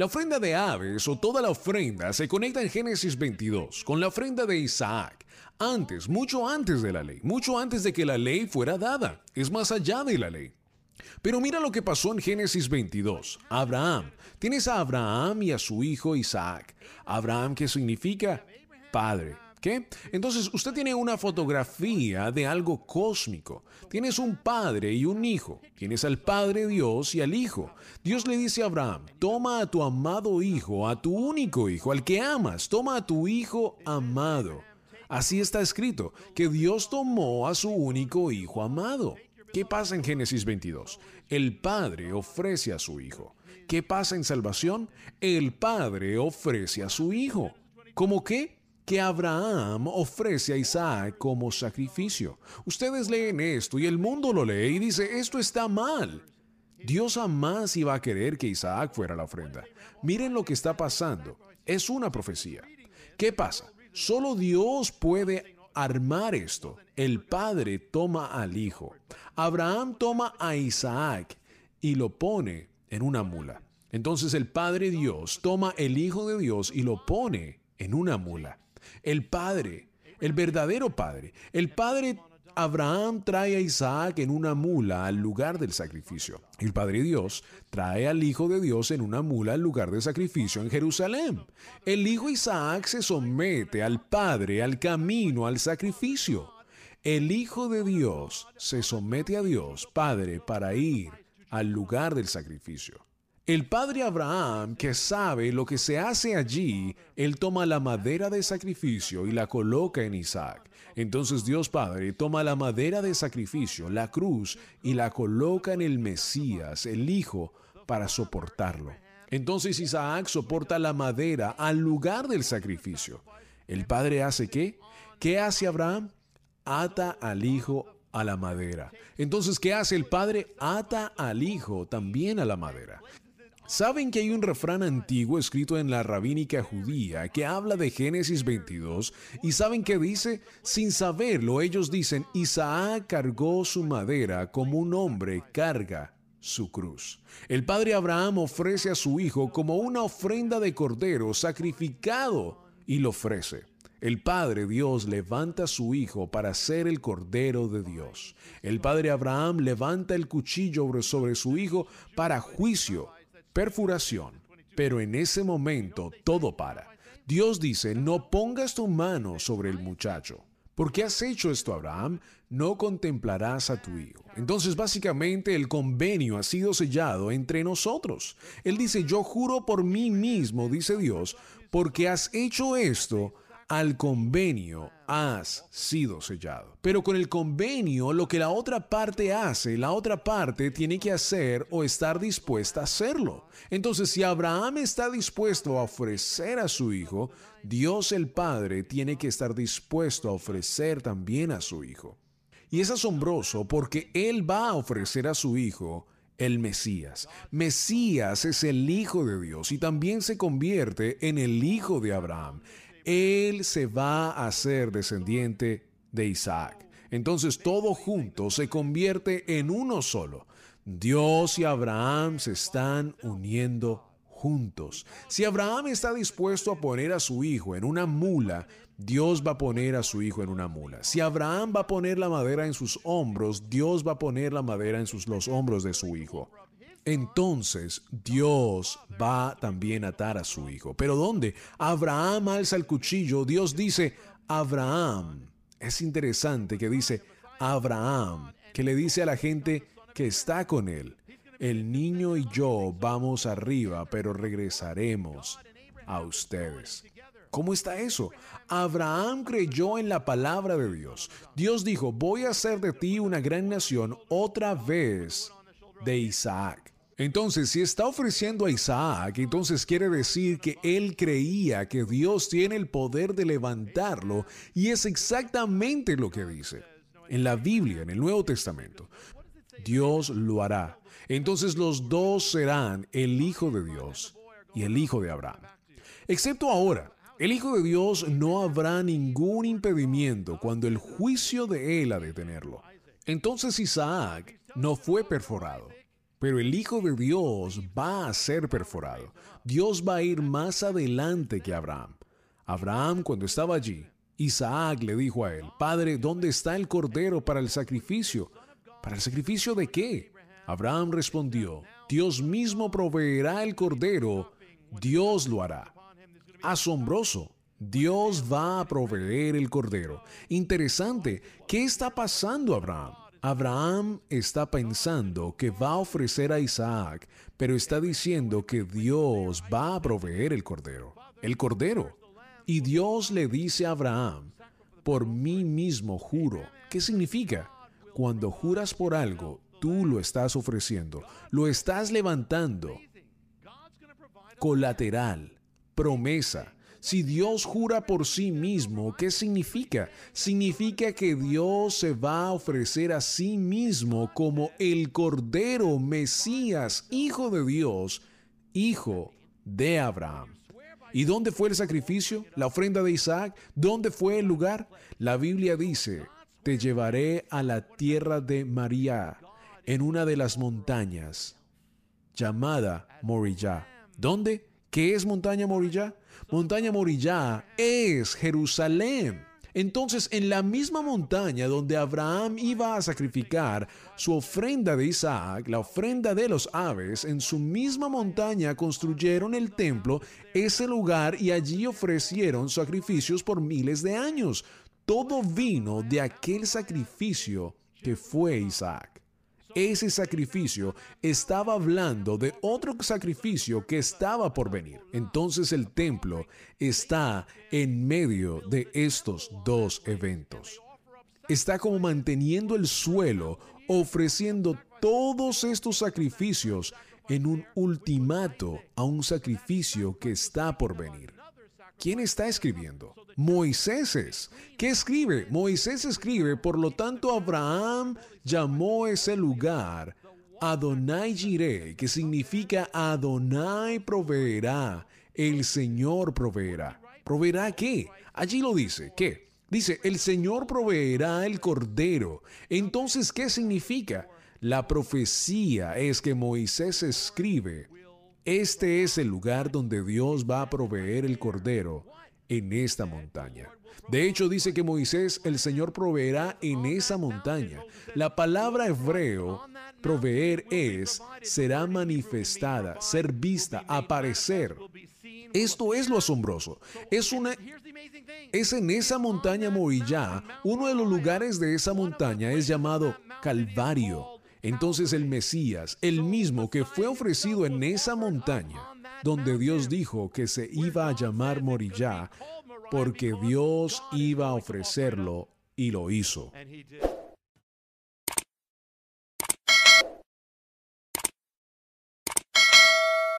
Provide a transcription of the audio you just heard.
La ofrenda de aves o toda la ofrenda se conecta en Génesis 22 con la ofrenda de Isaac, antes, mucho antes de la ley, mucho antes de que la ley fuera dada, es más allá de la ley. Pero mira lo que pasó en Génesis 22. Abraham. Tienes a Abraham y a su hijo Isaac. Abraham, ¿qué significa? Padre. ¿Qué? Entonces usted tiene una fotografía de algo cósmico. Tienes un padre y un hijo. Tienes al Padre Dios y al Hijo. Dios le dice a Abraham, toma a tu amado hijo, a tu único hijo, al que amas, toma a tu hijo amado. Así está escrito, que Dios tomó a su único hijo amado. ¿Qué pasa en Génesis 22? El Padre ofrece a su Hijo. ¿Qué pasa en salvación? El Padre ofrece a su Hijo. ¿Cómo qué? Que Abraham ofrece a Isaac como sacrificio. Ustedes leen esto y el mundo lo lee y dice, esto está mal. Dios jamás iba a querer que Isaac fuera la ofrenda. Miren lo que está pasando. Es una profecía. ¿Qué pasa? Solo Dios puede armar esto. El padre toma al hijo. Abraham toma a Isaac y lo pone en una mula. Entonces el Padre Dios toma el Hijo de Dios y lo pone en una mula. El Padre, el verdadero Padre, el Padre Abraham trae a Isaac en una mula al lugar del sacrificio. El Padre Dios trae al Hijo de Dios en una mula al lugar del sacrificio en Jerusalén. El Hijo Isaac se somete al Padre, al camino, al sacrificio. El Hijo de Dios se somete a Dios, Padre, para ir al lugar del sacrificio. El padre Abraham, que sabe lo que se hace allí, él toma la madera de sacrificio y la coloca en Isaac. Entonces Dios Padre toma la madera de sacrificio, la cruz, y la coloca en el Mesías, el Hijo, para soportarlo. Entonces Isaac soporta la madera al lugar del sacrificio. ¿El padre hace qué? ¿Qué hace Abraham? Ata al Hijo a la madera. Entonces, ¿qué hace el padre? Ata al hijo también a la madera. ¿Saben que hay un refrán antiguo escrito en la rabínica judía que habla de Génesis 22? ¿Y saben qué dice? Sin saberlo, ellos dicen, Isaac cargó su madera como un hombre carga su cruz. El padre Abraham ofrece a su hijo como una ofrenda de cordero sacrificado y lo ofrece. El Padre Dios levanta a su Hijo para ser el Cordero de Dios. El Padre Abraham levanta el cuchillo sobre su Hijo para juicio perfuración. Pero en ese momento todo para. Dios dice, no pongas tu mano sobre el muchacho. Porque has hecho esto, Abraham, no contemplarás a tu hijo. Entonces, básicamente, el convenio ha sido sellado entre nosotros. Él dice, yo juro por mí mismo, dice Dios, porque has hecho esto, al convenio has sido sellado. Pero con el convenio, lo que la otra parte hace, la otra parte tiene que hacer o estar dispuesta a hacerlo. Entonces, si Abraham está dispuesto a ofrecer a su hijo, Dios el Padre tiene que estar dispuesto a ofrecer también a su hijo. Y es asombroso porque Él va a ofrecer a su hijo el Mesías. Mesías es el Hijo de Dios y también se convierte en el Hijo de Abraham él se va a ser descendiente de Isaac. Entonces todo junto se convierte en uno solo. Dios y Abraham se están uniendo juntos. Si Abraham está dispuesto a poner a su hijo en una mula, Dios va a poner a su hijo en una mula. Si Abraham va a poner la madera en sus hombros, Dios va a poner la madera en sus, los hombros de su hijo entonces Dios va también a atar a su hijo. ¿Pero dónde? Abraham alza el cuchillo. Dios dice, Abraham. Es interesante que dice, Abraham, que le dice a la gente que está con él, el niño y yo vamos arriba, pero regresaremos a ustedes. ¿Cómo está eso? Abraham creyó en la palabra de Dios. Dios dijo, voy a hacer de ti una gran nación otra vez de Isaac. Entonces, si está ofreciendo a Isaac, entonces quiere decir que él creía que Dios tiene el poder de levantarlo y es exactamente lo que dice. En la Biblia, en el Nuevo Testamento, Dios lo hará. Entonces los dos serán el Hijo de Dios y el Hijo de Abraham. Excepto ahora, el Hijo de Dios no habrá ningún impedimento cuando el juicio de él ha de tenerlo. Entonces Isaac no fue perforado. Pero el Hijo de Dios va a ser perforado. Dios va a ir más adelante que Abraham. Abraham, cuando estaba allí, Isaac le dijo a él, Padre, ¿dónde está el cordero para el sacrificio? ¿Para el sacrificio de qué? Abraham respondió, Dios mismo proveerá el cordero, Dios lo hará. Asombroso. Dios va a proveer el cordero. Interesante. ¿Qué está pasando, Abraham? Abraham está pensando que va a ofrecer a Isaac, pero está diciendo que Dios va a proveer el cordero. El cordero. Y Dios le dice a Abraham, por mí mismo juro. ¿Qué significa? Cuando juras por algo, tú lo estás ofreciendo, lo estás levantando. Colateral, promesa. Si Dios jura por sí mismo, ¿qué significa? Significa que Dios se va a ofrecer a sí mismo como el Cordero Mesías, Hijo de Dios, Hijo de Abraham. ¿Y dónde fue el sacrificio? ¿La ofrenda de Isaac? ¿Dónde fue el lugar? La Biblia dice, te llevaré a la tierra de María, en una de las montañas, llamada Morillá. ¿Dónde? ¿Qué es montaña Morillá? Montaña Morillá es Jerusalén. Entonces, en la misma montaña donde Abraham iba a sacrificar su ofrenda de Isaac, la ofrenda de los aves, en su misma montaña construyeron el templo, ese lugar, y allí ofrecieron sacrificios por miles de años. Todo vino de aquel sacrificio que fue Isaac ese sacrificio estaba hablando de otro sacrificio que estaba por venir. Entonces el templo está en medio de estos dos eventos. Está como manteniendo el suelo, ofreciendo todos estos sacrificios en un ultimato a un sacrificio que está por venir. ¿Quién está escribiendo? Moisés es. ¿Qué escribe? Moisés escribe, por lo tanto Abraham llamó ese lugar Adonai Jireh, que significa Adonai proveerá, el Señor proveerá. ¿Proveerá qué? Allí lo dice, ¿qué? Dice, el Señor proveerá el cordero. Entonces, ¿qué significa? La profecía es que Moisés escribe, este es el lugar donde Dios va a proveer el cordero en esta montaña. De hecho, dice que Moisés, el Señor proveerá en esa montaña. La palabra hebreo, proveer es, será manifestada, ser vista, aparecer. Esto es lo asombroso. Es en esa montaña Morillá, uno de los lugares de esa montaña es llamado Calvario. Entonces el Mesías, el mismo que fue ofrecido en esa montaña, donde Dios dijo que se iba a llamar Morillá, porque Dios iba a ofrecerlo y lo hizo.